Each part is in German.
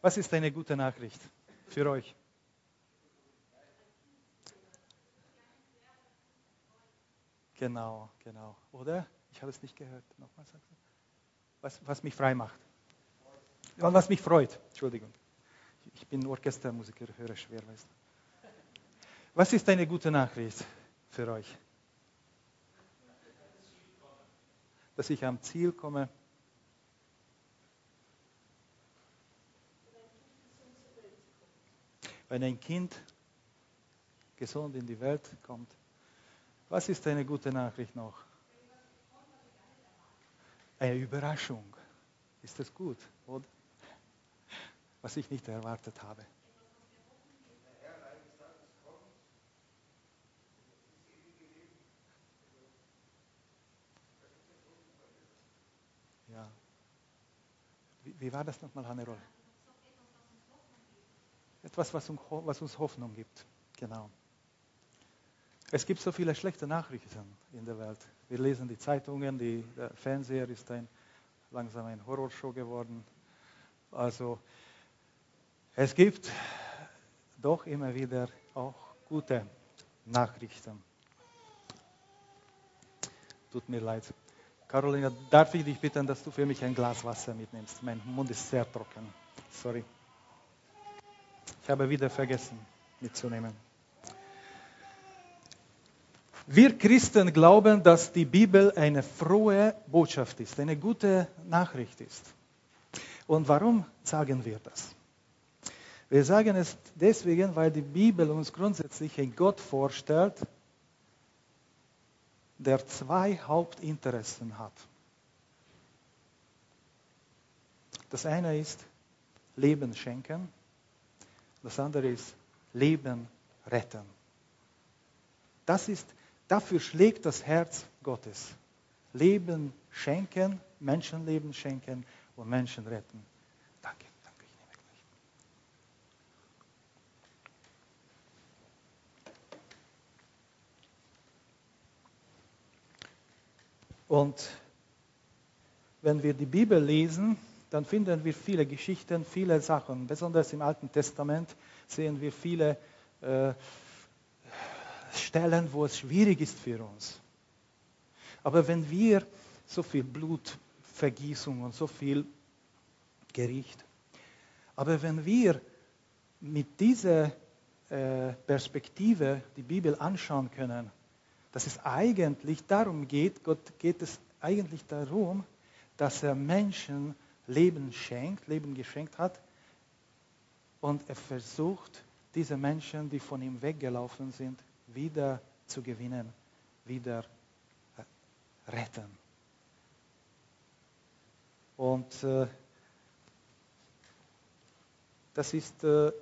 Was ist eine gute Nachricht für euch? Genau, genau. Oder? Ich habe es nicht gehört. Nochmal du. Was, was mich frei macht. Was mich freut. Entschuldigung. Ich bin Orchestermusiker, höre schwer, weißt du. Was ist eine gute Nachricht für euch? Dass ich am Ziel komme. Wenn ein Kind gesund in die Welt kommt. Was ist eine gute Nachricht noch? Eine Überraschung. Ist das gut, oder? Was ich nicht erwartet habe. Ja. Wie, wie war das nochmal, Hannelore? Etwas, was uns Hoffnung gibt. Genau. Es gibt so viele schlechte Nachrichten in der Welt. Wir lesen die Zeitungen, die, der Fernseher ist ein, langsam ein Horrorshow geworden. Also es gibt doch immer wieder auch gute Nachrichten. Tut mir leid. Carolina, darf ich dich bitten, dass du für mich ein Glas Wasser mitnimmst? Mein Mund ist sehr trocken. Sorry. Ich habe wieder vergessen mitzunehmen. Wir Christen glauben, dass die Bibel eine frohe Botschaft ist, eine gute Nachricht ist. Und warum sagen wir das? Wir sagen es deswegen, weil die Bibel uns grundsätzlich einen Gott vorstellt, der zwei Hauptinteressen hat. Das eine ist Leben schenken, das andere ist Leben retten. Das ist Dafür schlägt das Herz Gottes. Leben schenken, Menschenleben schenken und Menschen retten. Danke, danke, ich nehme gleich. Und wenn wir die Bibel lesen, dann finden wir viele Geschichten, viele Sachen. Besonders im Alten Testament sehen wir viele äh, Stellen, wo es schwierig ist für uns. Aber wenn wir so viel Blutvergießung und so viel Gericht, aber wenn wir mit dieser äh, Perspektive die Bibel anschauen können, dass es eigentlich darum geht, Gott geht es eigentlich darum, dass er Menschen Leben schenkt, Leben geschenkt hat und er versucht, diese Menschen, die von ihm weggelaufen sind, wieder zu gewinnen, wieder retten. Und äh, das ist äh,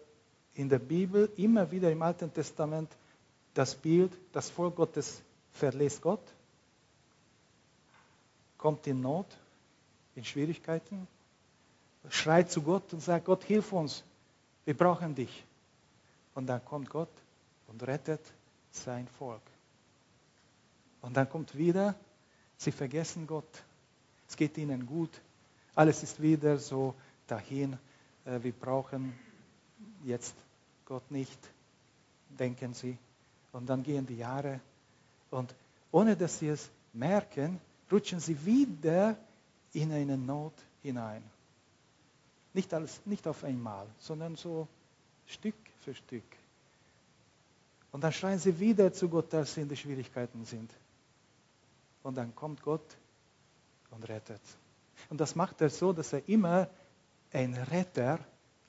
in der Bibel immer wieder im Alten Testament das Bild, das Volk Gottes verlässt Gott, kommt in Not, in Schwierigkeiten, schreit zu Gott und sagt, Gott, hilf uns, wir brauchen dich. Und dann kommt Gott und rettet sein Volk. Und dann kommt wieder, sie vergessen Gott. Es geht ihnen gut. Alles ist wieder so dahin. Äh, wir brauchen jetzt Gott nicht, denken sie. Und dann gehen die Jahre. Und ohne dass sie es merken, rutschen sie wieder in eine Not hinein. Nicht, alles, nicht auf einmal, sondern so Stück für Stück. Und dann schreien sie wieder zu Gott, dass sie in die Schwierigkeiten sind. Und dann kommt Gott und rettet. Und das macht er so, dass er immer einen Retter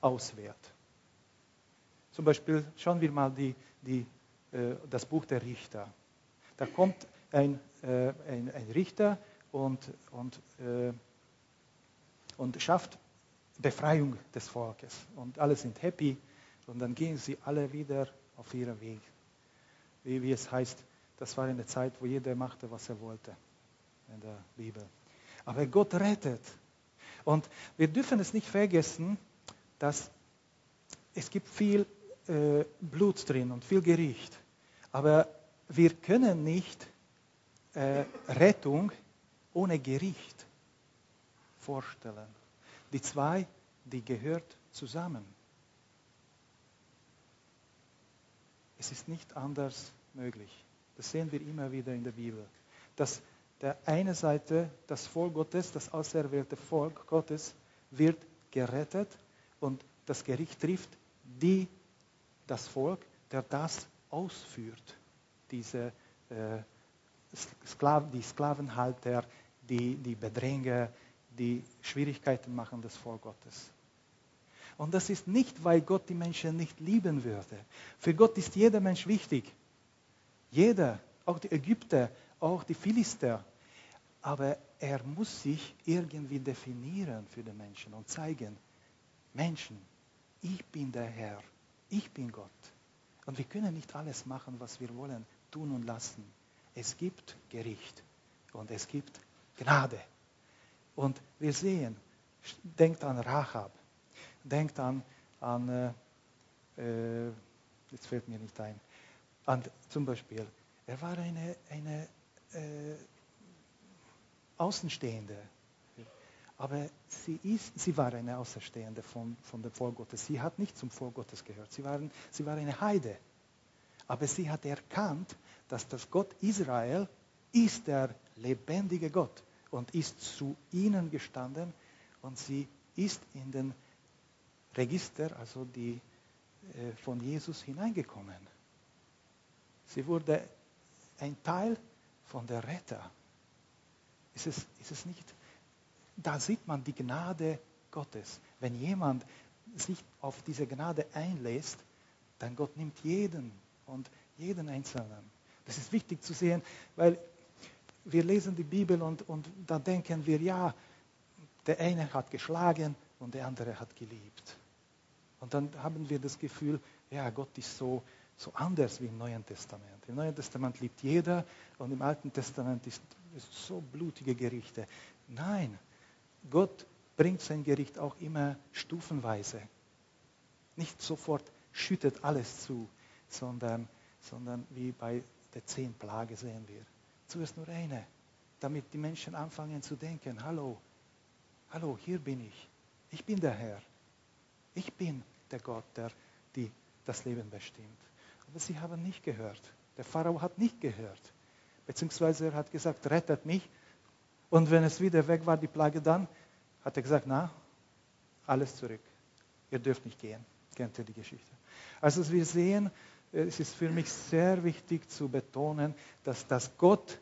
auswählt. Zum Beispiel schauen wir mal die, die, äh, das Buch der Richter. Da kommt ein, äh, ein, ein Richter und, und, äh, und schafft Befreiung des Volkes. Und alle sind happy. Und dann gehen sie alle wieder auf ihren Weg wie, wie es heißt, das war eine Zeit, wo jeder machte, was er wollte in der Bibel. Aber Gott rettet. Und wir dürfen es nicht vergessen, dass es gibt viel äh, Blut drin und viel Gericht. Aber wir können nicht äh, Rettung ohne Gericht vorstellen. Die zwei, die gehört zusammen. Es ist nicht anders möglich. Das sehen wir immer wieder in der Bibel. Dass der eine Seite, das Volk Gottes, das auserwählte Volk Gottes, wird gerettet und das Gericht trifft die, das Volk, der das ausführt. Diese äh, Sklaven, die Sklavenhalter, die, die Bedränger, die Schwierigkeiten machen das Volk Gottes. Und das ist nicht, weil Gott die Menschen nicht lieben würde. Für Gott ist jeder Mensch wichtig. Jeder, auch die Ägypter, auch die Philister. Aber er muss sich irgendwie definieren für die Menschen und zeigen, Menschen, ich bin der Herr, ich bin Gott. Und wir können nicht alles machen, was wir wollen, tun und lassen. Es gibt Gericht und es gibt Gnade. Und wir sehen, denkt an Rahab, denkt an, an äh, äh, jetzt fällt mir nicht ein, an, zum Beispiel, er war eine, eine äh, Außenstehende, aber sie, ist, sie war eine Außenstehende von, von dem Volk Gottes. Sie hat nicht zum Volk Gottes gehört. Sie, waren, sie war eine Heide. Aber sie hat erkannt, dass das Gott Israel ist der lebendige Gott und ist zu ihnen gestanden und sie ist in den Register, also die äh, von Jesus hineingekommen. Sie wurde ein Teil von der Retter. Ist es, ist es nicht? Da sieht man die Gnade Gottes. Wenn jemand sich auf diese Gnade einlässt, dann Gott nimmt jeden und jeden Einzelnen. Das ist wichtig zu sehen, weil wir lesen die Bibel und, und da denken wir, ja, der eine hat geschlagen und der andere hat geliebt. Und dann haben wir das Gefühl, ja, Gott ist so, so anders wie im Neuen Testament. Im Neuen Testament liebt jeder und im Alten Testament ist, ist so blutige Gerichte. Nein, Gott bringt sein Gericht auch immer stufenweise. Nicht sofort schüttet alles zu, sondern, sondern wie bei der zehn Plage sehen wir. Zuerst nur eine, damit die Menschen anfangen zu denken, hallo, hallo, hier bin ich. Ich bin der Herr. Ich bin der Gott, der die, das Leben bestimmt. Aber sie haben nicht gehört. Der Pharao hat nicht gehört. Beziehungsweise er hat gesagt, rettet mich. Und wenn es wieder weg war, die Plage dann, hat er gesagt, na, alles zurück. Ihr dürft nicht gehen. Kennt ihr die Geschichte? Also wir sehen, es ist für mich sehr wichtig zu betonen, dass das Gott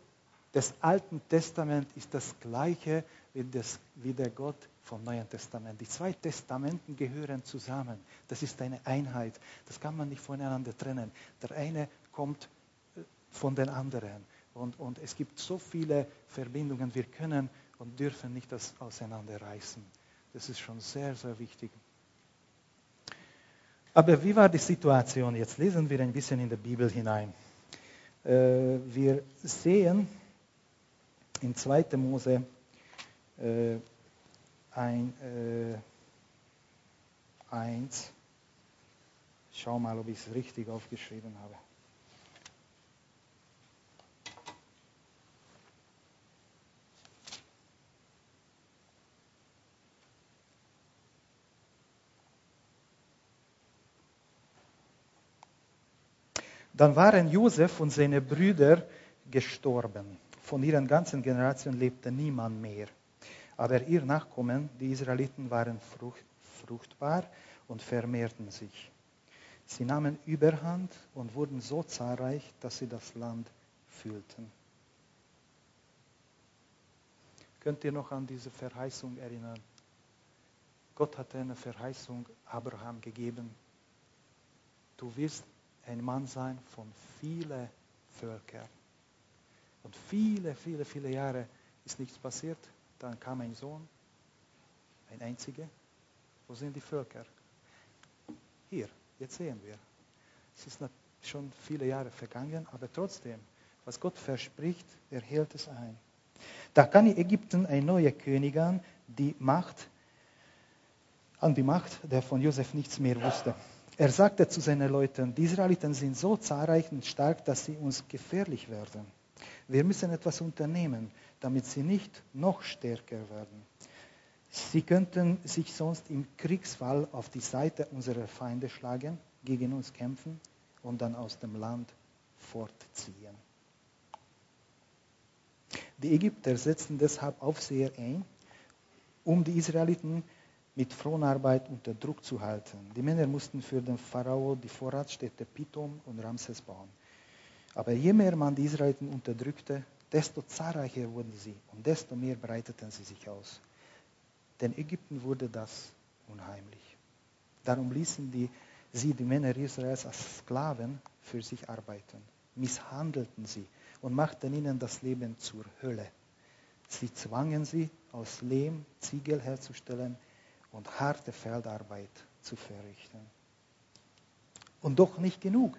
des Alten Testaments ist das gleiche wie, das, wie der Gott vom Neuen Testament. Die zwei Testamenten gehören zusammen. Das ist eine Einheit. Das kann man nicht voneinander trennen. Der eine kommt äh, von den anderen. Und, und es gibt so viele Verbindungen. Wir können und dürfen nicht das auseinanderreißen. Das ist schon sehr, sehr wichtig. Aber wie war die Situation? Jetzt lesen wir ein bisschen in die Bibel hinein. Äh, wir sehen in 2. Mose äh, ein, äh, 1. Schau mal, ob ich es richtig aufgeschrieben habe. Dann waren Josef und seine Brüder gestorben. Von ihren ganzen Generationen lebte niemand mehr. Aber ihr Nachkommen, die Israeliten, waren fruchtbar und vermehrten sich. Sie nahmen Überhand und wurden so zahlreich, dass sie das Land füllten. Könnt ihr noch an diese Verheißung erinnern? Gott hatte eine Verheißung Abraham gegeben. Du wirst ein Mann sein von vielen Völkern. Und viele, viele, viele Jahre ist nichts passiert. Dann kam ein Sohn, ein einziger. Wo sind die Völker? Hier, jetzt sehen wir. Es ist schon viele Jahre vergangen, aber trotzdem, was Gott verspricht, er hält es ein. Da kann Ägypten ein neuer König an, die Macht, an die Macht, der von Josef nichts mehr wusste. Er sagte zu seinen Leuten, die Israeliten sind so zahlreich und stark, dass sie uns gefährlich werden. Wir müssen etwas unternehmen, damit sie nicht noch stärker werden. Sie könnten sich sonst im Kriegsfall auf die Seite unserer Feinde schlagen, gegen uns kämpfen und dann aus dem Land fortziehen. Die Ägypter setzten deshalb Aufseher ein, um die Israeliten mit Fronarbeit unter Druck zu halten. Die Männer mussten für den Pharao die Vorratsstädte Pithom und Ramses bauen. Aber je mehr man die Israeliten unterdrückte, desto zahlreicher wurden sie und desto mehr breiteten sie sich aus. Denn Ägypten wurde das unheimlich. Darum ließen die, sie die Männer Israels als Sklaven für sich arbeiten, misshandelten sie und machten ihnen das Leben zur Hölle. Sie zwangen sie, aus Lehm Ziegel herzustellen und harte Feldarbeit zu verrichten. Und doch nicht genug.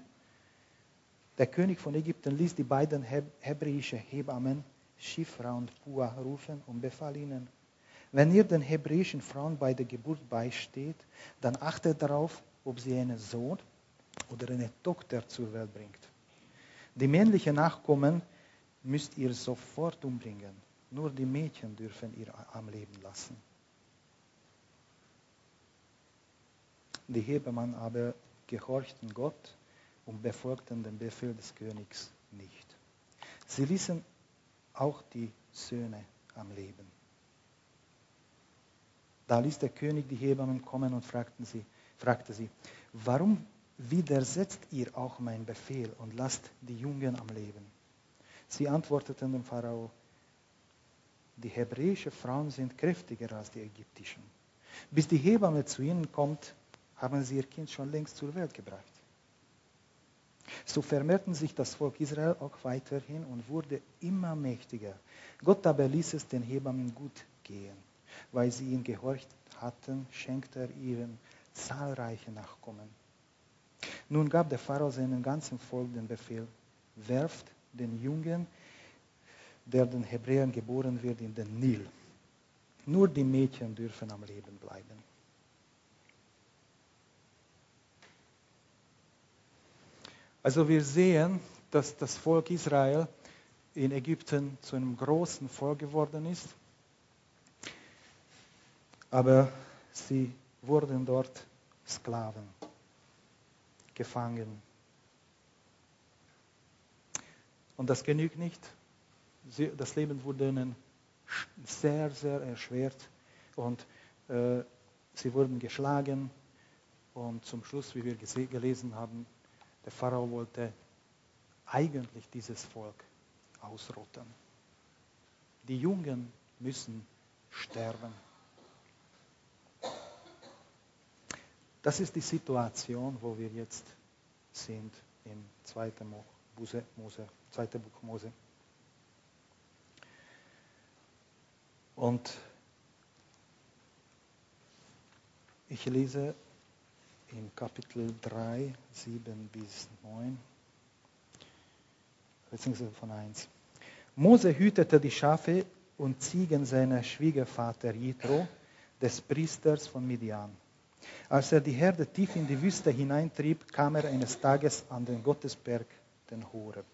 Der König von Ägypten ließ die beiden hebräischen Hebammen Schifra und Pua rufen und befahl ihnen, wenn ihr den hebräischen Frauen bei der Geburt beisteht, dann achtet darauf, ob sie einen Sohn oder eine Tochter zur Welt bringt. Die männlichen Nachkommen müsst ihr sofort umbringen. Nur die Mädchen dürfen ihr am Leben lassen. Die Hebammen aber gehorchten Gott und befolgten den Befehl des Königs nicht. Sie ließen auch die Söhne am Leben. Da ließ der König die Hebammen kommen und fragten sie, fragte sie, warum widersetzt ihr auch meinen Befehl und lasst die Jungen am Leben? Sie antworteten dem Pharao, die hebräischen Frauen sind kräftiger als die ägyptischen. Bis die Hebamme zu ihnen kommt, haben sie ihr Kind schon längst zur Welt gebracht. So vermehrten sich das Volk Israel auch weiterhin und wurde immer mächtiger. Gott aber ließ es den Hebammen gut gehen weil sie ihm gehorcht hatten, schenkte er ihnen zahlreiche Nachkommen. Nun gab der Pharao seinem ganzen Volk den Befehl, werft den Jungen, der den Hebräern geboren wird, in den Nil. Nur die Mädchen dürfen am Leben bleiben. Also wir sehen, dass das Volk Israel in Ägypten zu einem großen Volk geworden ist aber sie wurden dort Sklaven, gefangen. Und das genügt nicht. Sie, das Leben wurde ihnen sehr, sehr erschwert und äh, sie wurden geschlagen. Und zum Schluss, wie wir gelesen haben, der Pharao wollte eigentlich dieses Volk ausrotten. Die Jungen müssen sterben. Das ist die Situation, wo wir jetzt sind im 2. Mose, Mose, 2. Buch Mose. Und ich lese in Kapitel 3, 7 bis 9, beziehungsweise von 1. Mose hütete die Schafe und Ziegen seiner Schwiegervater Jitro, des Priesters von Midian. Als er die Herde tief in die Wüste hineintrieb, kam er eines Tages an den Gottesberg, den Horeb.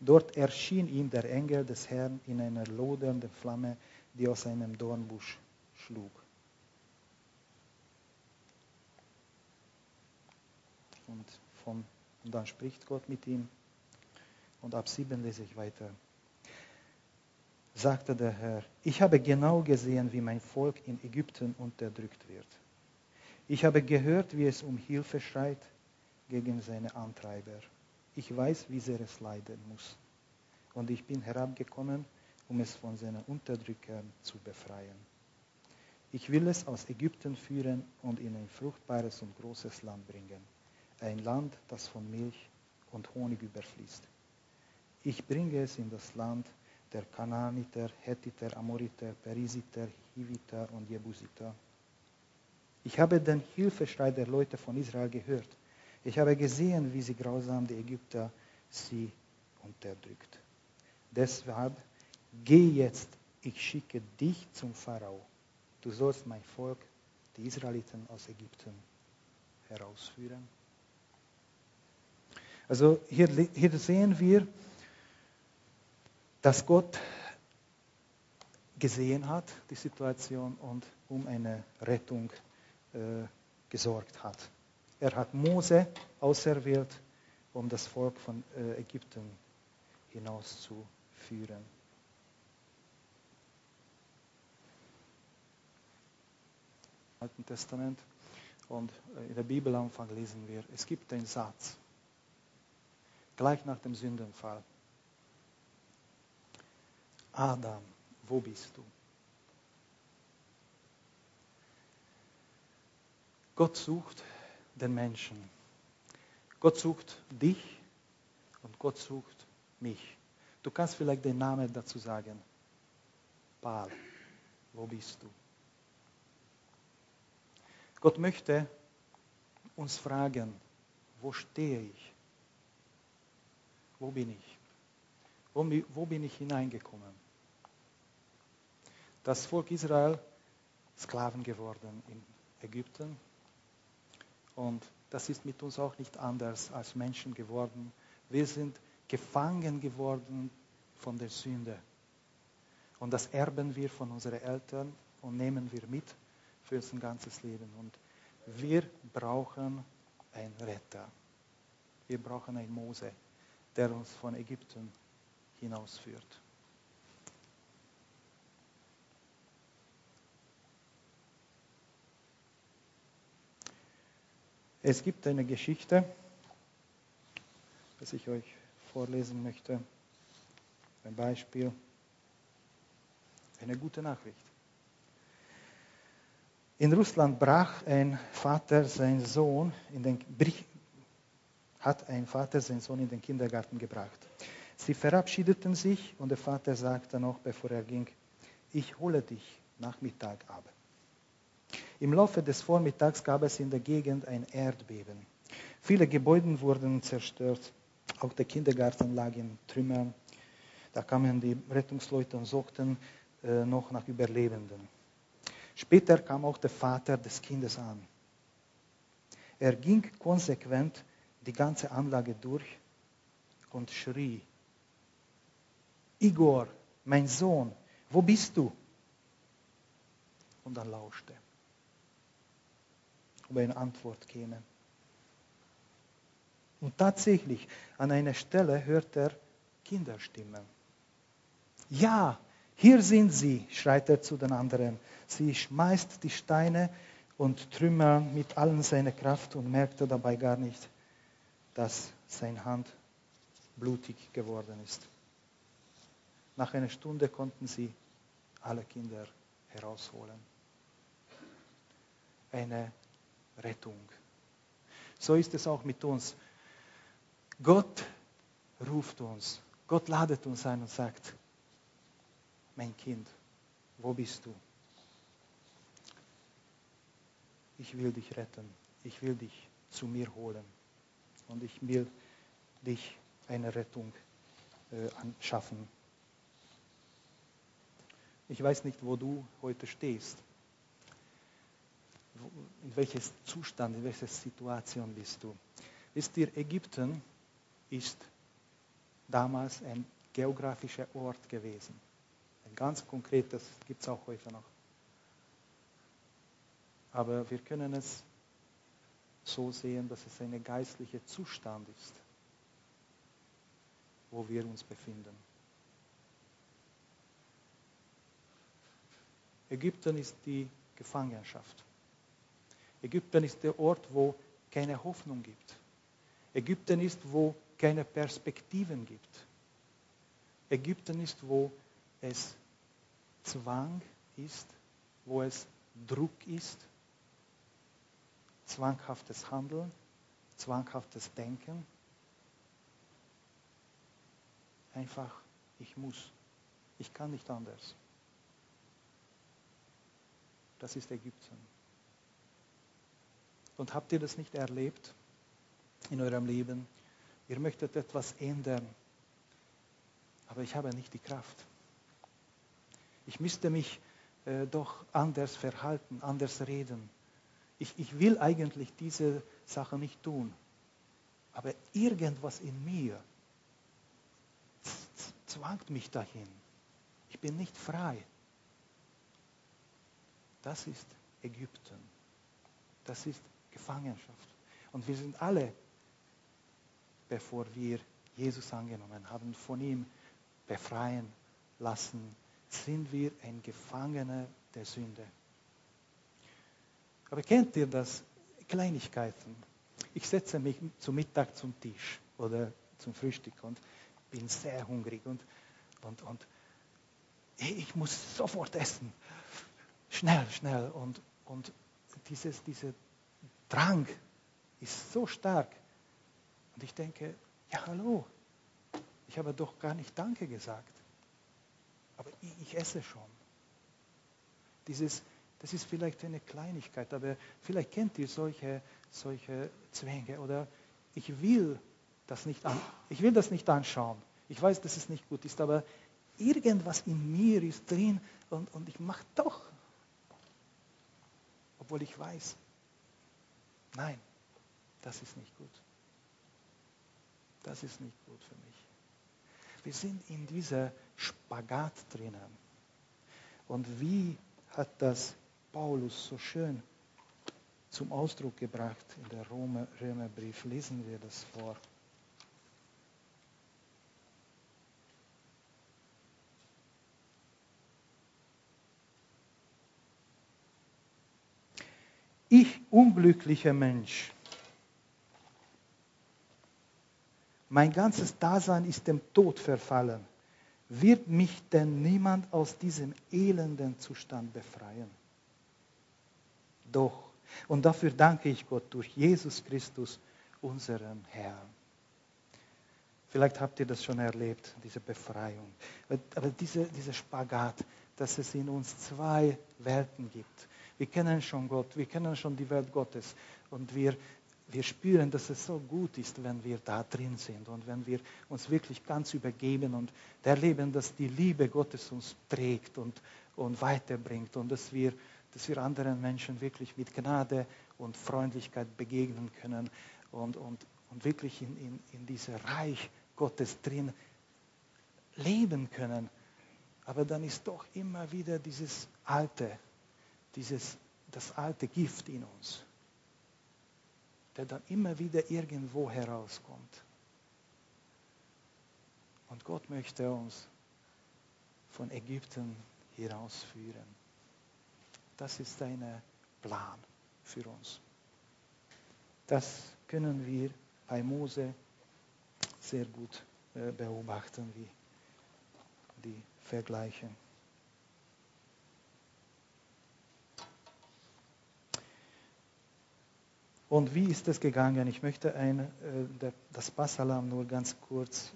Dort erschien ihm der Engel des Herrn in einer lodernden Flamme, die aus einem Dornbusch schlug. Und, von, und dann spricht Gott mit ihm. Und ab sieben lese ich weiter. Sagte der Herr, ich habe genau gesehen, wie mein Volk in Ägypten unterdrückt wird. Ich habe gehört, wie es um Hilfe schreit gegen seine Antreiber. Ich weiß, wie sehr es leiden muss. Und ich bin herabgekommen, um es von seinen Unterdrückern zu befreien. Ich will es aus Ägypten führen und in ein fruchtbares und großes Land bringen. Ein Land, das von Milch und Honig überfließt. Ich bringe es in das Land der Kanaaniter, Hethiter, Amoriter, Perisiter, Hiviter und Jebusiter ich habe den Hilfeschrei der Leute von Israel gehört. Ich habe gesehen, wie sie grausam die Ägypter sie unterdrückt. Deshalb geh jetzt, ich schicke dich zum Pharao. Du sollst mein Volk, die Israeliten aus Ägypten, herausführen. Also hier, hier sehen wir, dass Gott gesehen hat, die Situation, und um eine Rettung äh, gesorgt hat. Er hat Mose auserwählt, um das Volk von äh, Ägypten hinauszuführen. Alten Testament und äh, in der Bibelanfang lesen wir, es gibt einen Satz, gleich nach dem Sündenfall. Adam, wo bist du? Gott sucht den Menschen. Gott sucht dich und Gott sucht mich. Du kannst vielleicht den Namen dazu sagen. Paul, wo bist du? Gott möchte uns fragen, wo stehe ich? Wo bin ich? Wo, wo bin ich hineingekommen? Das Volk Israel Sklaven geworden in Ägypten. Und das ist mit uns auch nicht anders als Menschen geworden. Wir sind gefangen geworden von der Sünde. Und das erben wir von unseren Eltern und nehmen wir mit für unser ganzes Leben. Und wir brauchen einen Retter. Wir brauchen einen Mose, der uns von Ägypten hinausführt. Es gibt eine Geschichte, das ich euch vorlesen möchte. Ein Beispiel, eine gute Nachricht. In Russland brach ein Vater seinen Sohn in den hat ein Vater seinen Sohn in den Kindergarten gebracht. Sie verabschiedeten sich und der Vater sagte noch, bevor er ging, ich hole dich Nachmittag ab. Im Laufe des Vormittags gab es in der Gegend ein Erdbeben. Viele Gebäude wurden zerstört, auch der Kindergarten lag in Trümmern. Da kamen die Rettungsleute und suchten äh, noch nach Überlebenden. Später kam auch der Vater des Kindes an. Er ging konsequent die ganze Anlage durch und schrie, Igor, mein Sohn, wo bist du? Und dann lauschte, ob eine Antwort käme. Und tatsächlich, an einer Stelle hört er Kinderstimmen. Ja, hier sind sie, schreit er zu den anderen. Sie schmeißt die Steine und Trümmer mit allen seiner Kraft und merkte dabei gar nicht, dass seine Hand blutig geworden ist. Nach einer Stunde konnten sie alle Kinder herausholen. Eine Rettung. So ist es auch mit uns. Gott ruft uns, Gott ladet uns ein und sagt, mein Kind, wo bist du? Ich will dich retten. Ich will dich zu mir holen. Und ich will dich eine Rettung äh, anschaffen. Ich weiß nicht, wo du heute stehst. In welches Zustand, in welcher Situation bist du? Wisst ihr, Ägypten ist damals ein geografischer Ort gewesen. Ganz konkret, das gibt es auch heute noch. Aber wir können es so sehen, dass es ein geistlicher Zustand ist, wo wir uns befinden. Ägypten ist die Gefangenschaft. Ägypten ist der Ort, wo keine Hoffnung gibt. Ägypten ist, wo keine Perspektiven gibt. Ägypten ist, wo es Zwang ist, wo es Druck ist, zwanghaftes Handeln, zwanghaftes Denken. Einfach, ich muss, ich kann nicht anders. Das ist Ägypten. Und habt ihr das nicht erlebt in eurem Leben? Ihr möchtet etwas ändern, aber ich habe nicht die Kraft. Ich müsste mich äh, doch anders verhalten, anders reden. Ich, ich will eigentlich diese Sache nicht tun. Aber irgendwas in mir zwangt mich dahin. Ich bin nicht frei. Das ist Ägypten. Das ist Gefangenschaft. Und wir sind alle, bevor wir Jesus angenommen haben, von ihm befreien lassen, sind wir ein Gefangener der Sünde. Aber kennt ihr das? Kleinigkeiten. Ich setze mich zum Mittag zum Tisch oder zum Frühstück und bin sehr hungrig und, und, und ich muss sofort essen. Schnell, schnell. Und, und dieses, dieser Drang ist so stark. Und ich denke, ja hallo, ich habe doch gar nicht Danke gesagt. Aber ich, ich esse schon. Dieses, das ist vielleicht eine Kleinigkeit, aber vielleicht kennt ihr solche, solche Zwänge oder ich will das nicht an, ich will das nicht anschauen. Ich weiß, dass es nicht gut ist, aber irgendwas in mir ist drin und, und ich mache doch, obwohl ich weiß, nein, das ist nicht gut. Das ist nicht gut für mich. Wir sind in dieser Spagat drinnen. Und wie hat das Paulus so schön zum Ausdruck gebracht in der Römer, Römerbrief? Lesen wir das vor. Ich, unglücklicher Mensch, mein ganzes Dasein ist dem Tod verfallen. Wird mich denn niemand aus diesem elenden Zustand befreien? Doch, und dafür danke ich Gott durch Jesus Christus, unseren Herrn. Vielleicht habt ihr das schon erlebt, diese Befreiung. Aber diese, diese Spagat, dass es in uns zwei Welten gibt. Wir kennen schon Gott, wir kennen schon die Welt Gottes und wir, wir spüren, dass es so gut ist, wenn wir da drin sind und wenn wir uns wirklich ganz übergeben und erleben, dass die Liebe Gottes uns trägt und, und weiterbringt und dass wir, dass wir anderen Menschen wirklich mit Gnade und Freundlichkeit begegnen können und, und, und wirklich in, in, in diesem Reich Gottes drin leben können. Aber dann ist doch immer wieder dieses Alte, dieses, das alte Gift in uns, der dann immer wieder irgendwo herauskommt. Und Gott möchte uns von Ägypten herausführen. Das ist ein Plan für uns. Das können wir bei Mose sehr gut äh, beobachten, wie die Vergleiche. Und wie ist es gegangen? Ich möchte ein, äh, das Passalam nur ganz kurz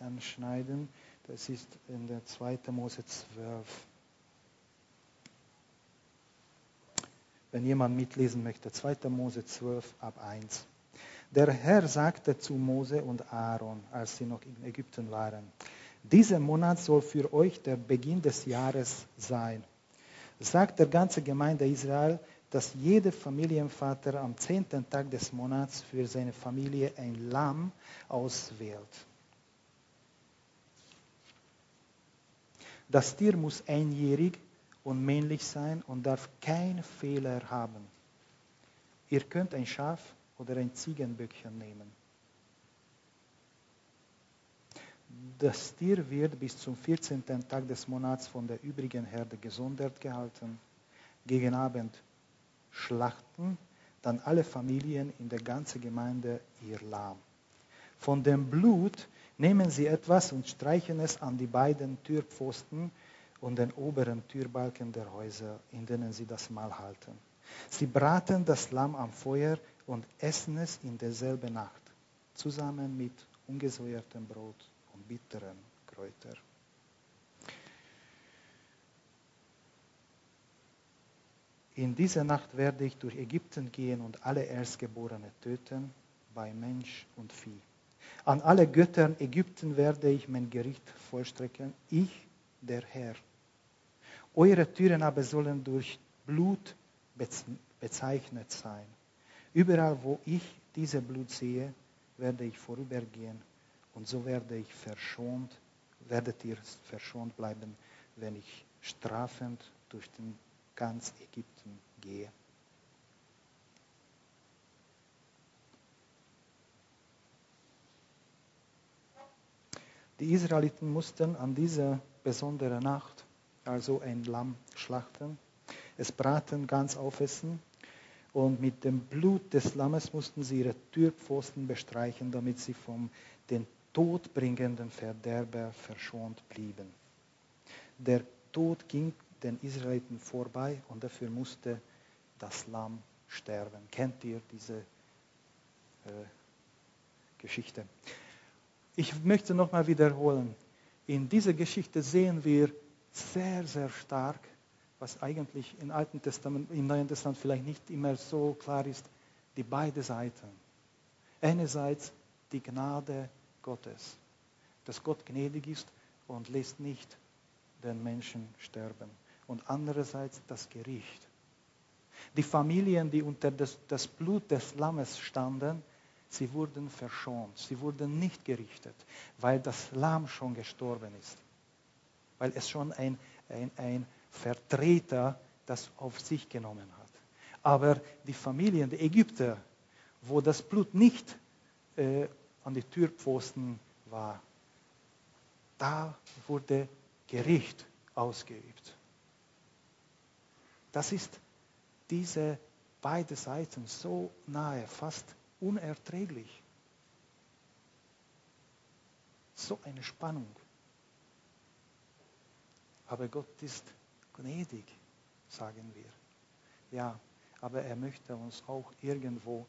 äh, anschneiden. Das ist in der 2. Mose 12. Wenn jemand mitlesen möchte, 2. Mose 12 ab 1. Der Herr sagte zu Mose und Aaron, als sie noch in Ägypten waren, dieser Monat soll für euch der Beginn des Jahres sein. Sagt der ganze Gemeinde Israel, dass jeder Familienvater am zehnten Tag des Monats für seine Familie ein Lamm auswählt. Das Tier muss einjährig und männlich sein und darf keinen Fehler haben. Ihr könnt ein Schaf oder ein Ziegenböckchen nehmen. Das Tier wird bis zum 14. Tag des Monats von der übrigen Herde gesondert gehalten. Gegen Abend schlachten dann alle Familien in der ganzen Gemeinde ihr Lamm. Von dem Blut nehmen sie etwas und streichen es an die beiden Türpfosten und den oberen Türbalken der Häuser, in denen sie das Mahl halten. Sie braten das Lamm am Feuer und essen es in derselben Nacht, zusammen mit ungesäuertem Brot und bitteren Kräutern. In dieser Nacht werde ich durch Ägypten gehen und alle Erstgeborene töten, bei Mensch und Vieh. An alle Göttern Ägypten werde ich mein Gericht vollstrecken, ich, der Herr. Eure Türen aber sollen durch Blut bezeichnet sein. Überall, wo ich diese Blut sehe, werde ich vorübergehen und so werde ich verschont, werdet ihr verschont bleiben, wenn ich strafend durch den ganz Ägypten gehe. Die Israeliten mussten an dieser besonderen Nacht also ein Lamm schlachten, es braten, ganz aufessen und mit dem Blut des Lammes mussten sie ihre Türpfosten bestreichen, damit sie vom den todbringenden Verderber verschont blieben. Der Tod ging den Israeliten vorbei und dafür musste das Lamm sterben. Kennt ihr diese äh, Geschichte? Ich möchte nochmal wiederholen. In dieser Geschichte sehen wir sehr, sehr stark, was eigentlich im Alten Testament, im Neuen Testament vielleicht nicht immer so klar ist, die beiden Seiten. Einerseits die Gnade Gottes, dass Gott gnädig ist und lässt nicht den Menschen sterben. Und andererseits das Gericht. Die Familien, die unter das, das Blut des Lammes standen, Sie wurden verschont, sie wurden nicht gerichtet, weil das Lamm schon gestorben ist. Weil es schon ein, ein, ein Vertreter das auf sich genommen hat. Aber die Familien, die Ägypter, wo das Blut nicht äh, an die Türpfosten war, da wurde Gericht ausgeübt. Das ist diese beide Seiten so nahe, fast unerträglich. So eine Spannung. Aber Gott ist gnädig, sagen wir. Ja, aber er möchte uns auch irgendwo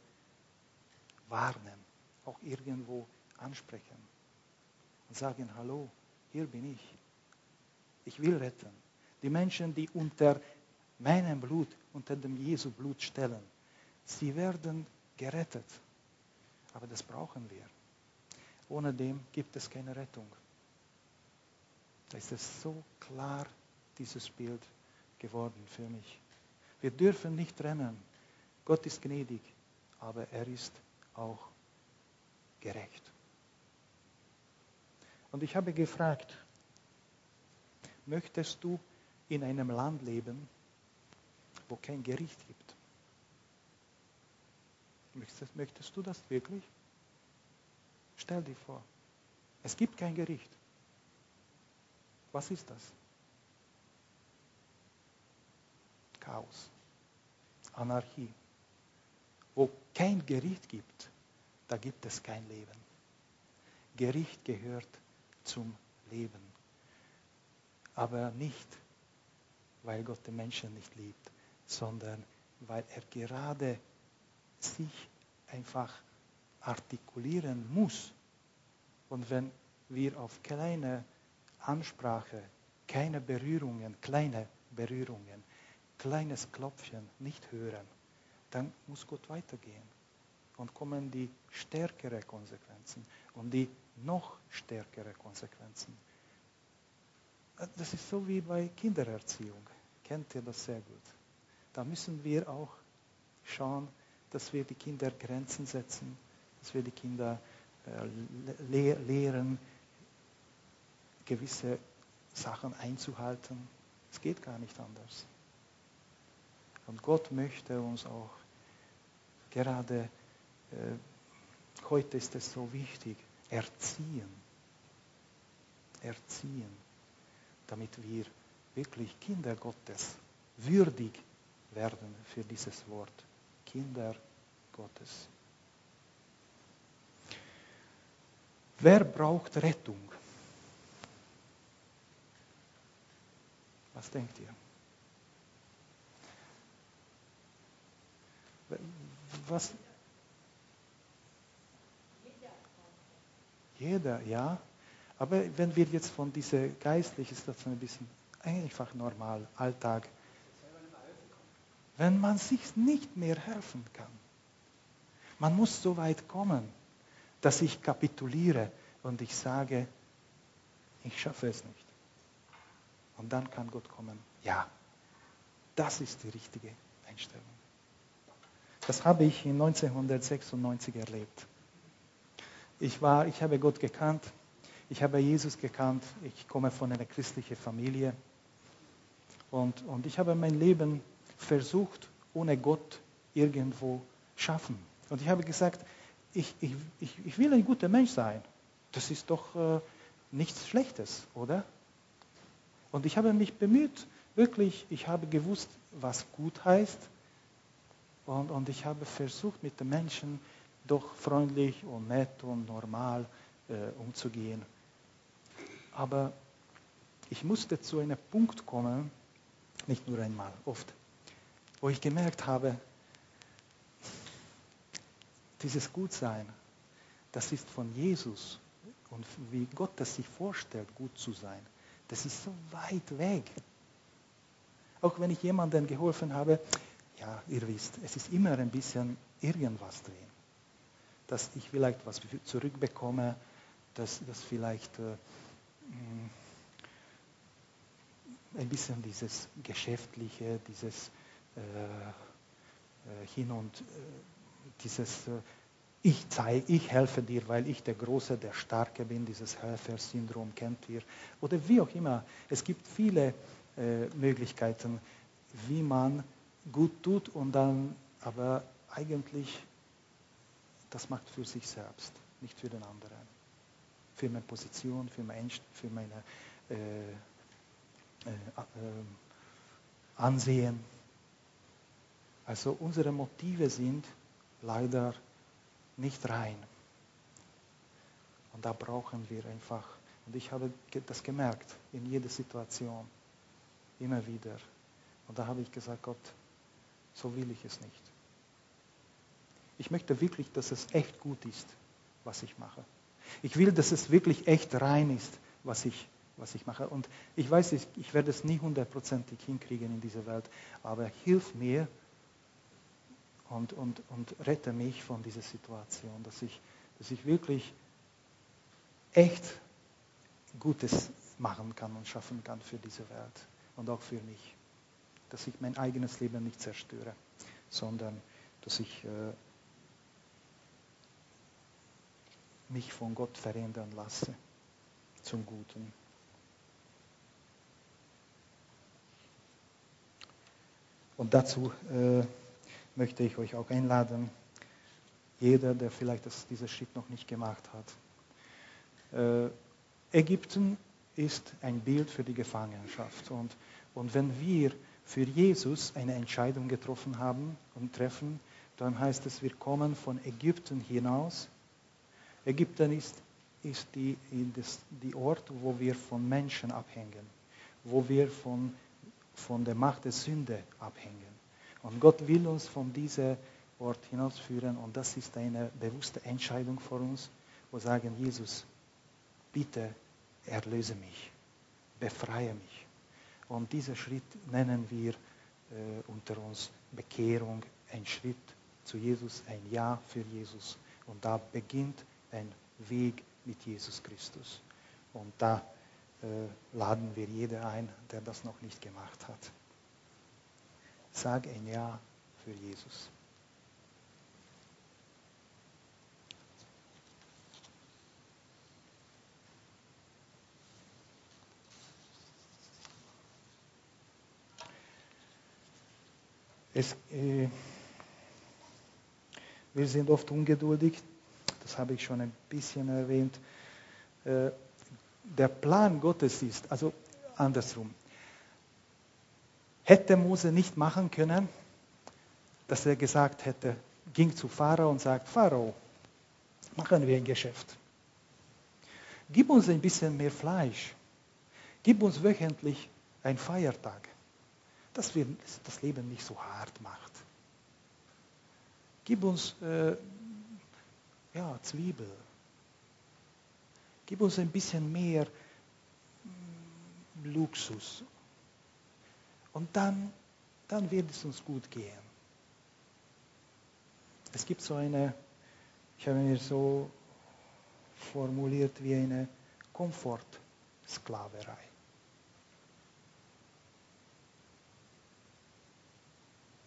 warnen, auch irgendwo ansprechen und sagen, hallo, hier bin ich. Ich will retten. Die Menschen, die unter meinem Blut, unter dem Jesu Blut stellen, sie werden gerettet. Aber das brauchen wir. Ohne dem gibt es keine Rettung. Da ist es so klar, dieses Bild geworden für mich. Wir dürfen nicht trennen. Gott ist gnädig, aber er ist auch gerecht. Und ich habe gefragt, möchtest du in einem Land leben, wo kein Gericht gibt? Möchtest, möchtest du das wirklich? Stell dir vor, es gibt kein Gericht. Was ist das? Chaos, Anarchie. Wo kein Gericht gibt, da gibt es kein Leben. Gericht gehört zum Leben. Aber nicht, weil Gott den Menschen nicht liebt, sondern weil er gerade sich einfach artikulieren muss. Und wenn wir auf kleine Ansprache, keine Berührungen, kleine Berührungen, kleines Klopfchen nicht hören, dann muss Gott weitergehen. Und kommen die stärkere Konsequenzen und die noch stärkere Konsequenzen. Das ist so wie bei Kindererziehung. Kennt ihr das sehr gut? Da müssen wir auch schauen, dass wir die Kinder Grenzen setzen, dass wir die Kinder äh, lehren, gewisse Sachen einzuhalten. Es geht gar nicht anders. Und Gott möchte uns auch gerade, äh, heute ist es so wichtig, erziehen. Erziehen, damit wir wirklich Kinder Gottes würdig werden für dieses Wort. Kinder Gottes. Wer braucht Rettung? Was denkt ihr? Was? Jeder, ja. Aber wenn wir jetzt von dieser geistlichen Situation ein bisschen einfach normal, Alltag, wenn man sich nicht mehr helfen kann. Man muss so weit kommen, dass ich kapituliere und ich sage, ich schaffe es nicht. Und dann kann Gott kommen, ja, das ist die richtige Einstellung. Das habe ich in 1996 erlebt. Ich, war, ich habe Gott gekannt, ich habe Jesus gekannt, ich komme von einer christlichen Familie Und, und ich habe mein Leben versucht, ohne Gott irgendwo schaffen. Und ich habe gesagt, ich, ich, ich, ich will ein guter Mensch sein. Das ist doch äh, nichts Schlechtes, oder? Und ich habe mich bemüht, wirklich, ich habe gewusst, was gut heißt. Und, und ich habe versucht, mit den Menschen doch freundlich und nett und normal äh, umzugehen. Aber ich musste zu einem Punkt kommen, nicht nur einmal, oft, wo ich gemerkt habe, dieses Gutsein, das ist von Jesus und wie Gott das sich vorstellt, gut zu sein, das ist so weit weg. Auch wenn ich jemandem geholfen habe, ja, ihr wisst, es ist immer ein bisschen irgendwas drin. Dass ich vielleicht was zurückbekomme, dass, dass vielleicht äh, mm, ein bisschen dieses Geschäftliche, dieses äh, äh Hin und äh, dieses äh, ich zeige, ich helfe dir, weil ich der Große, der Starke bin, dieses Helfersyndrom kennt ihr. Oder wie auch immer. Es gibt viele äh, Möglichkeiten, wie man gut tut und dann aber eigentlich das macht für sich selbst, nicht für den anderen. Für meine Position, für, mein, für meine äh, äh, äh, Ansehen. Also unsere Motive sind leider nicht rein. Und da brauchen wir einfach, und ich habe das gemerkt in jeder Situation, immer wieder. Und da habe ich gesagt, Gott, so will ich es nicht. Ich möchte wirklich, dass es echt gut ist, was ich mache. Ich will, dass es wirklich echt rein ist, was ich, was ich mache. Und ich weiß, ich, ich werde es nie hundertprozentig hinkriegen in dieser Welt, aber hilf mir, und, und, und rette mich von dieser Situation, dass ich, dass ich wirklich echt Gutes machen kann und schaffen kann für diese Welt und auch für mich. Dass ich mein eigenes Leben nicht zerstöre, sondern dass ich äh, mich von Gott verändern lasse zum Guten. Und dazu äh, möchte ich euch auch einladen, jeder, der vielleicht das, diesen Schritt noch nicht gemacht hat. Äh, Ägypten ist ein Bild für die Gefangenschaft. Und, und wenn wir für Jesus eine Entscheidung getroffen haben und treffen, dann heißt es, wir kommen von Ägypten hinaus. Ägypten ist, ist die, das, die Ort, wo wir von Menschen abhängen, wo wir von, von der Macht der Sünde abhängen. Und Gott will uns von diesem Ort hinausführen und das ist eine bewusste Entscheidung für uns, wo wir sagen, Jesus, bitte erlöse mich, befreie mich. Und diesen Schritt nennen wir äh, unter uns Bekehrung, ein Schritt zu Jesus, ein Ja für Jesus. Und da beginnt ein Weg mit Jesus Christus. Und da äh, laden wir jeder ein, der das noch nicht gemacht hat. Sag ein Ja für Jesus. Es, äh, wir sind oft ungeduldig, das habe ich schon ein bisschen erwähnt. Äh, der Plan Gottes ist, also andersrum, hätte Mose nicht machen können, dass er gesagt hätte, ging zu Pharao und sagt, Pharao, machen wir ein Geschäft. Gib uns ein bisschen mehr Fleisch. Gib uns wöchentlich einen Feiertag, dass wir das Leben nicht so hart macht. Gib uns äh, ja, Zwiebel. Gib uns ein bisschen mehr mm, Luxus und dann, dann wird es uns gut gehen. Es gibt so eine, ich habe mir so formuliert wie eine Komfortsklaverei.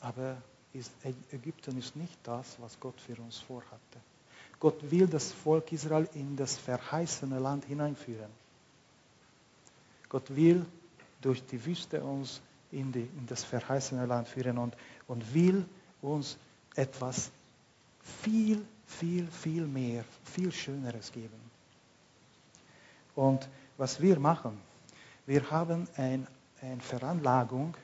Aber Ägypten ist nicht das, was Gott für uns vorhatte. Gott will das Volk Israel in das verheißene Land hineinführen. Gott will durch die Wüste uns in, die, in das verheißene Land führen und, und will uns etwas viel, viel, viel mehr, viel Schöneres geben. Und was wir machen, wir haben ein, eine Veranlagung,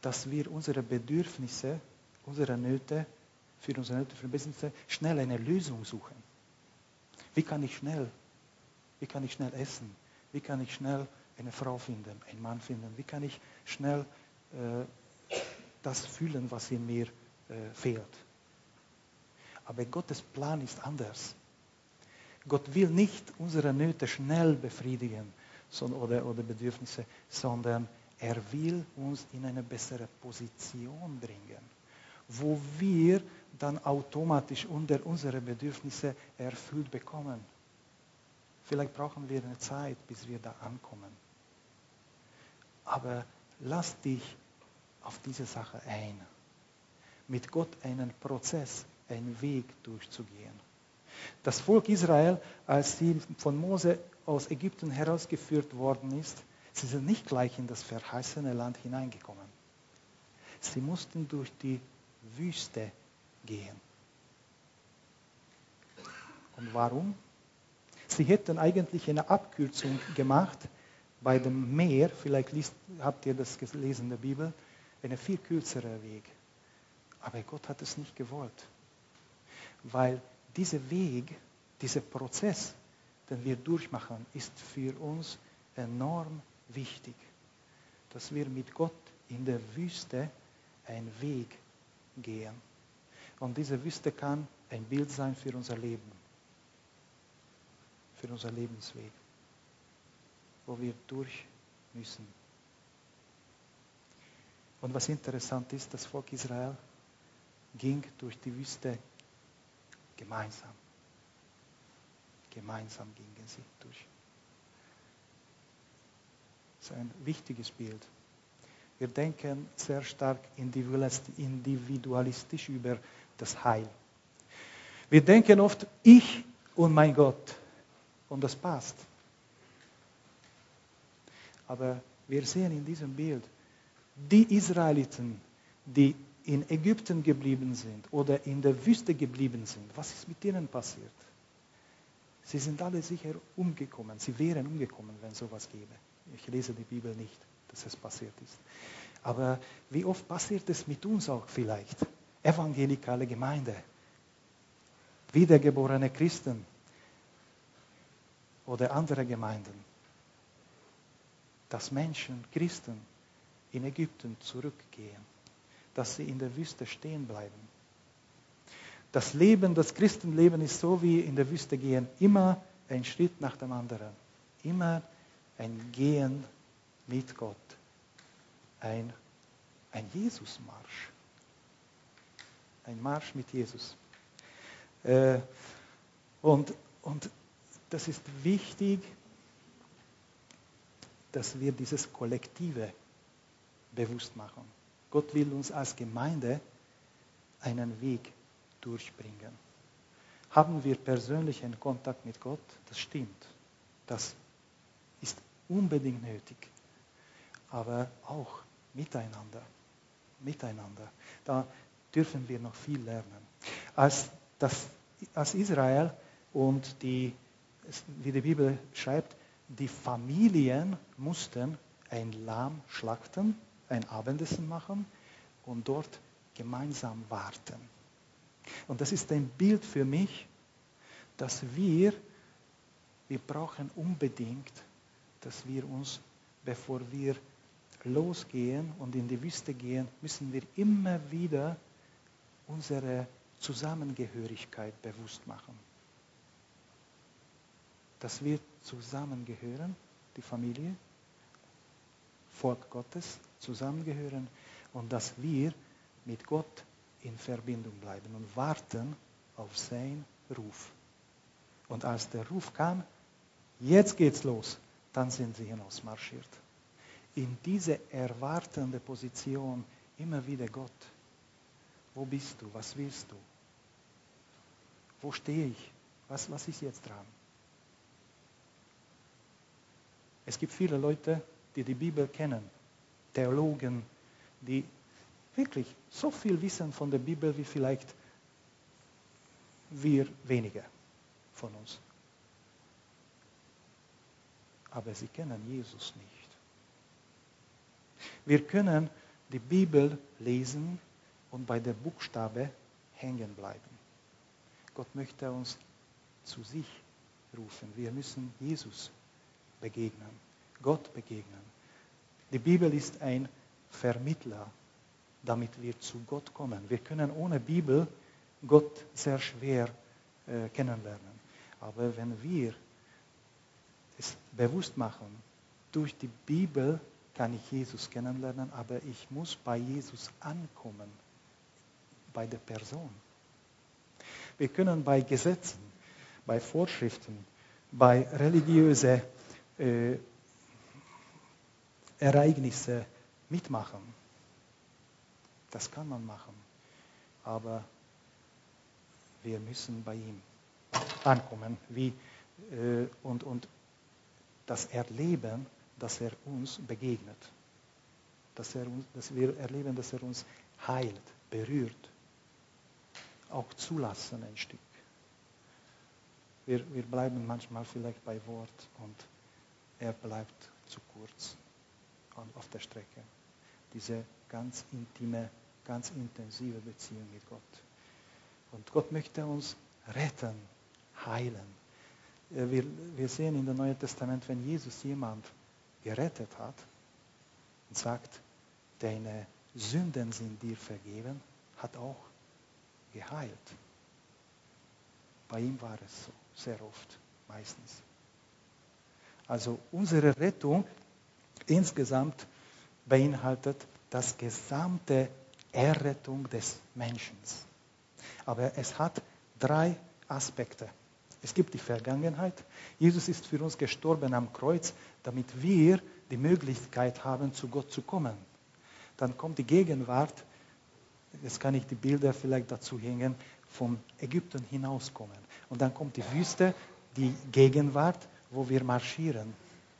dass wir unsere Bedürfnisse, unsere Nöte, für unsere Nöte, für Bedürfnisse schnell eine Lösung suchen. Wie kann ich schnell, wie kann ich schnell essen? Wie kann ich schnell eine Frau finden, einen Mann finden? Wie kann ich schnell äh, das fühlen, was in mir äh, fehlt? Aber Gottes Plan ist anders. Gott will nicht unsere Nöte schnell befriedigen oder, oder Bedürfnisse, sondern er will uns in eine bessere Position bringen, wo wir dann automatisch unter unsere Bedürfnisse erfüllt bekommen. Vielleicht brauchen wir eine Zeit, bis wir da ankommen. Aber lass dich auf diese Sache ein. Mit Gott einen Prozess, einen Weg durchzugehen. Das Volk Israel, als sie von Mose aus Ägypten herausgeführt worden ist, sie sind nicht gleich in das verheißene Land hineingekommen. Sie mussten durch die Wüste gehen. Und warum? Sie hätten eigentlich eine Abkürzung gemacht bei dem Meer, vielleicht liest, habt ihr das gelesen in der Bibel, eine viel kürzere Weg. Aber Gott hat es nicht gewollt, weil dieser Weg, dieser Prozess, den wir durchmachen, ist für uns enorm wichtig, dass wir mit Gott in der Wüste einen Weg gehen. Und diese Wüste kann ein Bild sein für unser Leben, für unser Lebensweg, wo wir durch müssen. Und was interessant ist, das Volk Israel ging durch die Wüste gemeinsam. Gemeinsam gingen sie durch. Das ist ein wichtiges Bild. Wir denken sehr stark individualistisch über das Heil. Wir denken oft, ich und mein Gott. Und das passt. Aber wir sehen in diesem Bild, die Israeliten, die in Ägypten geblieben sind oder in der Wüste geblieben sind, was ist mit ihnen passiert? Sie sind alle sicher umgekommen. Sie wären umgekommen, wenn sowas gäbe. Ich lese die Bibel nicht, dass es passiert ist. Aber wie oft passiert es mit uns auch vielleicht? Evangelikale Gemeinde, wiedergeborene Christen oder andere Gemeinden, dass Menschen, Christen in Ägypten zurückgehen, dass sie in der Wüste stehen bleiben. Das Leben, das Christenleben ist so wie in der Wüste gehen, immer ein Schritt nach dem anderen, immer ein Gehen mit Gott, ein, ein Jesusmarsch, ein Marsch mit Jesus. Äh, und, und das ist wichtig, dass wir dieses Kollektive bewusst machen. Gott will uns als Gemeinde einen Weg durchbringen. Haben wir persönlichen Kontakt mit Gott? Das stimmt. Das ist unbedingt nötig. Aber auch miteinander. Miteinander. Da dürfen wir noch viel lernen. Als, das, als Israel und die, wie die Bibel schreibt, die Familien mussten ein Lamm schlachten, ein Abendessen machen und dort gemeinsam warten. Und das ist ein Bild für mich, dass wir, wir brauchen unbedingt, dass wir uns, bevor wir losgehen und in die Wüste gehen, müssen wir immer wieder unsere Zusammengehörigkeit bewusst machen. Dass wir zusammengehören, die Familie, Volk Gottes, zusammengehören und dass wir mit Gott in Verbindung bleiben und warten auf seinen Ruf. Und als der Ruf kam, jetzt geht's los, dann sind sie hinausmarschiert. In diese erwartende Position immer wieder Gott. Wo bist du? Was willst du? Wo stehe ich? Was, was ist jetzt dran? Es gibt viele Leute, die die Bibel kennen, Theologen, die wirklich so viel wissen von der Bibel wie vielleicht wir wenige von uns. Aber sie kennen Jesus nicht. Wir können die Bibel lesen und bei der Buchstabe hängen bleiben. Gott möchte uns zu sich rufen. Wir müssen Jesus begegnen, Gott begegnen. Die Bibel ist ein Vermittler, damit wir zu Gott kommen. Wir können ohne Bibel Gott sehr schwer äh, kennenlernen. Aber wenn wir es bewusst machen, durch die Bibel kann ich Jesus kennenlernen, aber ich muss bei Jesus ankommen, bei der Person. Wir können bei Gesetzen, bei Vorschriften, bei religiösen äh, Ereignisse mitmachen. Das kann man machen. Aber wir müssen bei ihm ankommen wie, äh, und, und das erleben, dass er uns begegnet. Dass, er uns, dass wir erleben, dass er uns heilt, berührt. Auch zulassen ein Stück. Wir, wir bleiben manchmal vielleicht bei Wort und er bleibt zu kurz auf der Strecke. Diese ganz intime, ganz intensive Beziehung mit Gott. Und Gott möchte uns retten, heilen. Äh, wir, wir sehen in dem Neuen Testament, wenn Jesus jemand gerettet hat und sagt, deine Sünden sind dir vergeben, hat auch geheilt. Bei ihm war es so, sehr oft, meistens. Also unsere Rettung insgesamt beinhaltet das gesamte Errettung des Menschen. Aber es hat drei Aspekte. Es gibt die Vergangenheit. Jesus ist für uns gestorben am Kreuz, damit wir die Möglichkeit haben, zu Gott zu kommen. Dann kommt die Gegenwart. Jetzt kann ich die Bilder vielleicht dazu hängen, vom Ägypten hinauskommen. Und dann kommt die Wüste, die Gegenwart, wo wir marschieren,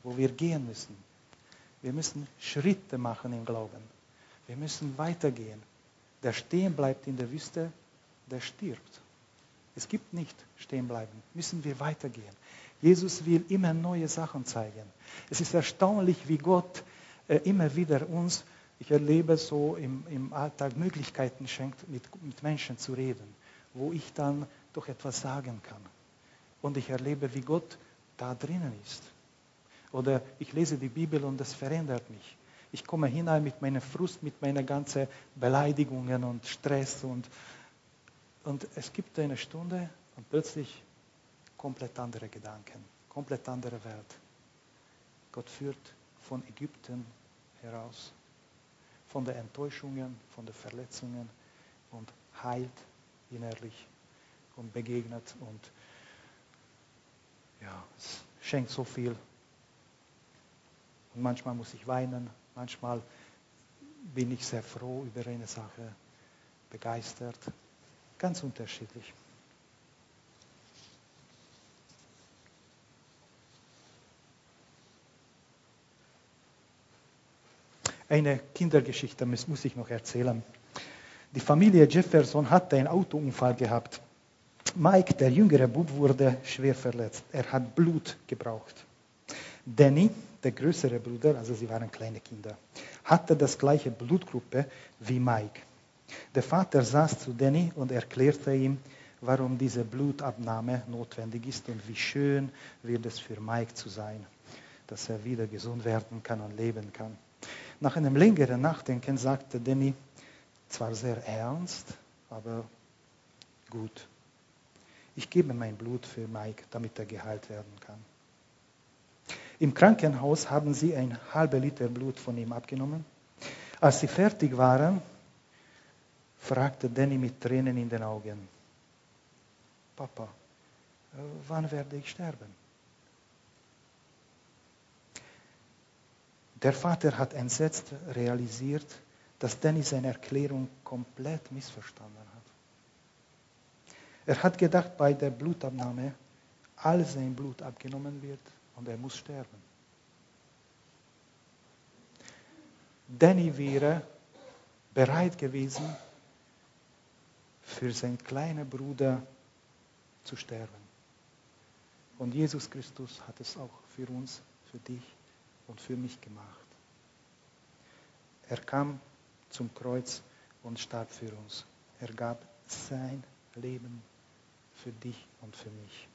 wo wir gehen müssen. Wir müssen Schritte machen im Glauben. Wir müssen weitergehen. Der stehen bleibt in der Wüste, der stirbt. Es gibt nicht stehen bleiben. Müssen wir weitergehen. Jesus will immer neue Sachen zeigen. Es ist erstaunlich, wie Gott äh, immer wieder uns, ich erlebe so im, im Alltag, Möglichkeiten schenkt, mit, mit Menschen zu reden, wo ich dann doch etwas sagen kann. Und ich erlebe, wie Gott da drinnen ist. Oder ich lese die Bibel und das verändert mich. Ich komme hinein mit meiner Frust, mit meinen ganzen Beleidigungen und Stress und, und es gibt eine Stunde und plötzlich komplett andere Gedanken, komplett andere Welt. Gott führt von Ägypten heraus, von den Enttäuschungen, von den Verletzungen und heilt innerlich und begegnet und ja, es schenkt so viel und manchmal muss ich weinen, manchmal bin ich sehr froh über eine Sache, begeistert. Ganz unterschiedlich. Eine Kindergeschichte muss ich noch erzählen. Die Familie Jefferson hatte einen Autounfall gehabt. Mike, der jüngere Bub, wurde schwer verletzt. Er hat Blut gebraucht. Danny, der größere Bruder, also sie waren kleine Kinder, hatte das gleiche Blutgruppe wie Mike. Der Vater saß zu Danny und erklärte ihm, warum diese Blutabnahme notwendig ist und wie schön wird es für Mike zu sein, dass er wieder gesund werden kann und leben kann. Nach einem längeren Nachdenken sagte Danny, zwar sehr ernst, aber gut. Ich gebe mein Blut für Mike, damit er geheilt werden kann. Im Krankenhaus haben sie ein halbe Liter Blut von ihm abgenommen. Als sie fertig waren, fragte Danny mit Tränen in den Augen, Papa, wann werde ich sterben? Der Vater hat entsetzt realisiert, dass Danny seine Erklärung komplett missverstanden hat. Er hat gedacht, bei der Blutabnahme all sein Blut abgenommen wird und er muss sterben. Danny wäre bereit gewesen, für seinen kleinen Bruder zu sterben. Und Jesus Christus hat es auch für uns, für dich und für mich gemacht. Er kam zum Kreuz und starb für uns. Er gab sein Leben für dich und für mich.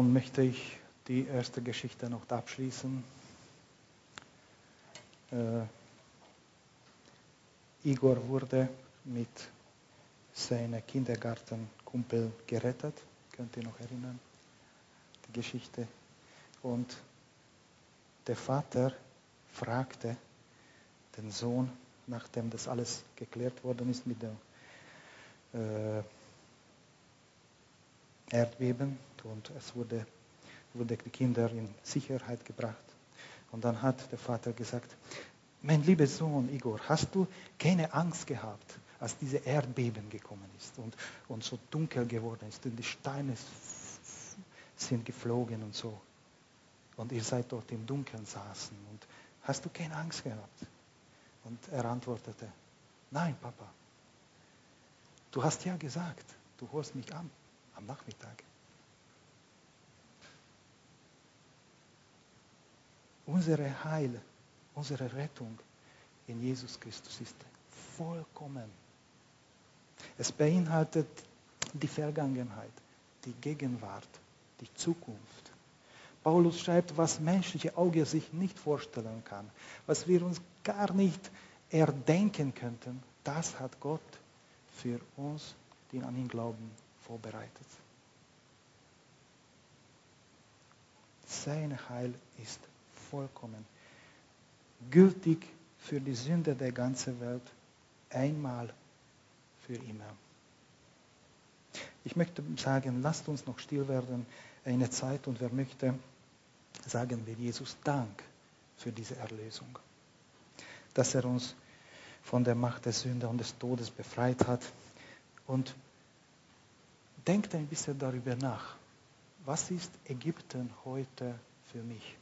Und möchte ich die erste Geschichte noch abschließen. Äh, Igor wurde mit seinem Kindergartenkumpel gerettet. Könnt ihr noch erinnern? Die Geschichte. Und der Vater fragte den Sohn, nachdem das alles geklärt worden ist mit dem äh, Erdbeben und es wurde, wurde die Kinder in Sicherheit gebracht. Und dann hat der Vater gesagt, mein lieber Sohn Igor, hast du keine Angst gehabt, als diese Erdbeben gekommen ist und, und so dunkel geworden ist und die Steine sind geflogen und so. Und ihr seid dort im Dunkeln saßen und hast du keine Angst gehabt? Und er antwortete, nein, Papa, du hast ja gesagt, du holst mich an am Nachmittag. Unsere Heil, unsere Rettung in Jesus Christus ist vollkommen. Es beinhaltet die Vergangenheit, die Gegenwart, die Zukunft. Paulus schreibt, was menschliche Auge sich nicht vorstellen kann, was wir uns gar nicht erdenken könnten, das hat Gott für uns, die an ihn glauben, vorbereitet. Sein Heil ist vollkommen, gültig für die Sünde der ganzen Welt, einmal für immer. Ich möchte sagen, lasst uns noch still werden eine Zeit und wer möchte, sagen wir Jesus Dank für diese Erlösung, dass er uns von der Macht der Sünde und des Todes befreit hat und denkt ein bisschen darüber nach. Was ist Ägypten heute für mich?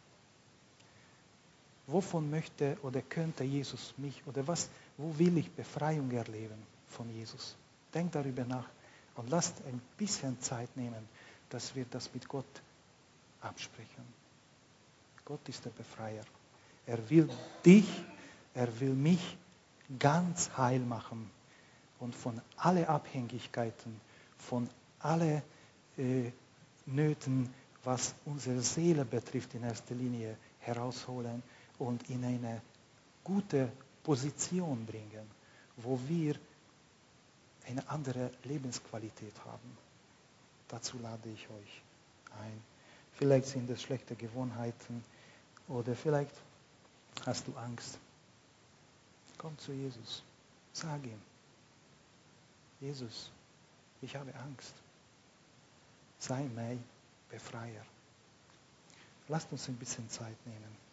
Wovon möchte oder könnte Jesus mich oder was, wo will ich Befreiung erleben von Jesus? Denkt darüber nach und lasst ein bisschen Zeit nehmen, dass wir das mit Gott absprechen. Gott ist der Befreier. Er will dich, er will mich ganz heil machen und von allen Abhängigkeiten, von alle äh, Nöten, was unsere Seele betrifft, in erster Linie herausholen und in eine gute Position bringen, wo wir eine andere Lebensqualität haben. Dazu lade ich euch ein. Vielleicht sind es schlechte Gewohnheiten oder vielleicht hast du Angst. Komm zu Jesus. Sag ihm, Jesus, ich habe Angst sei mein Befreier. Lasst uns ein bisschen Zeit nehmen.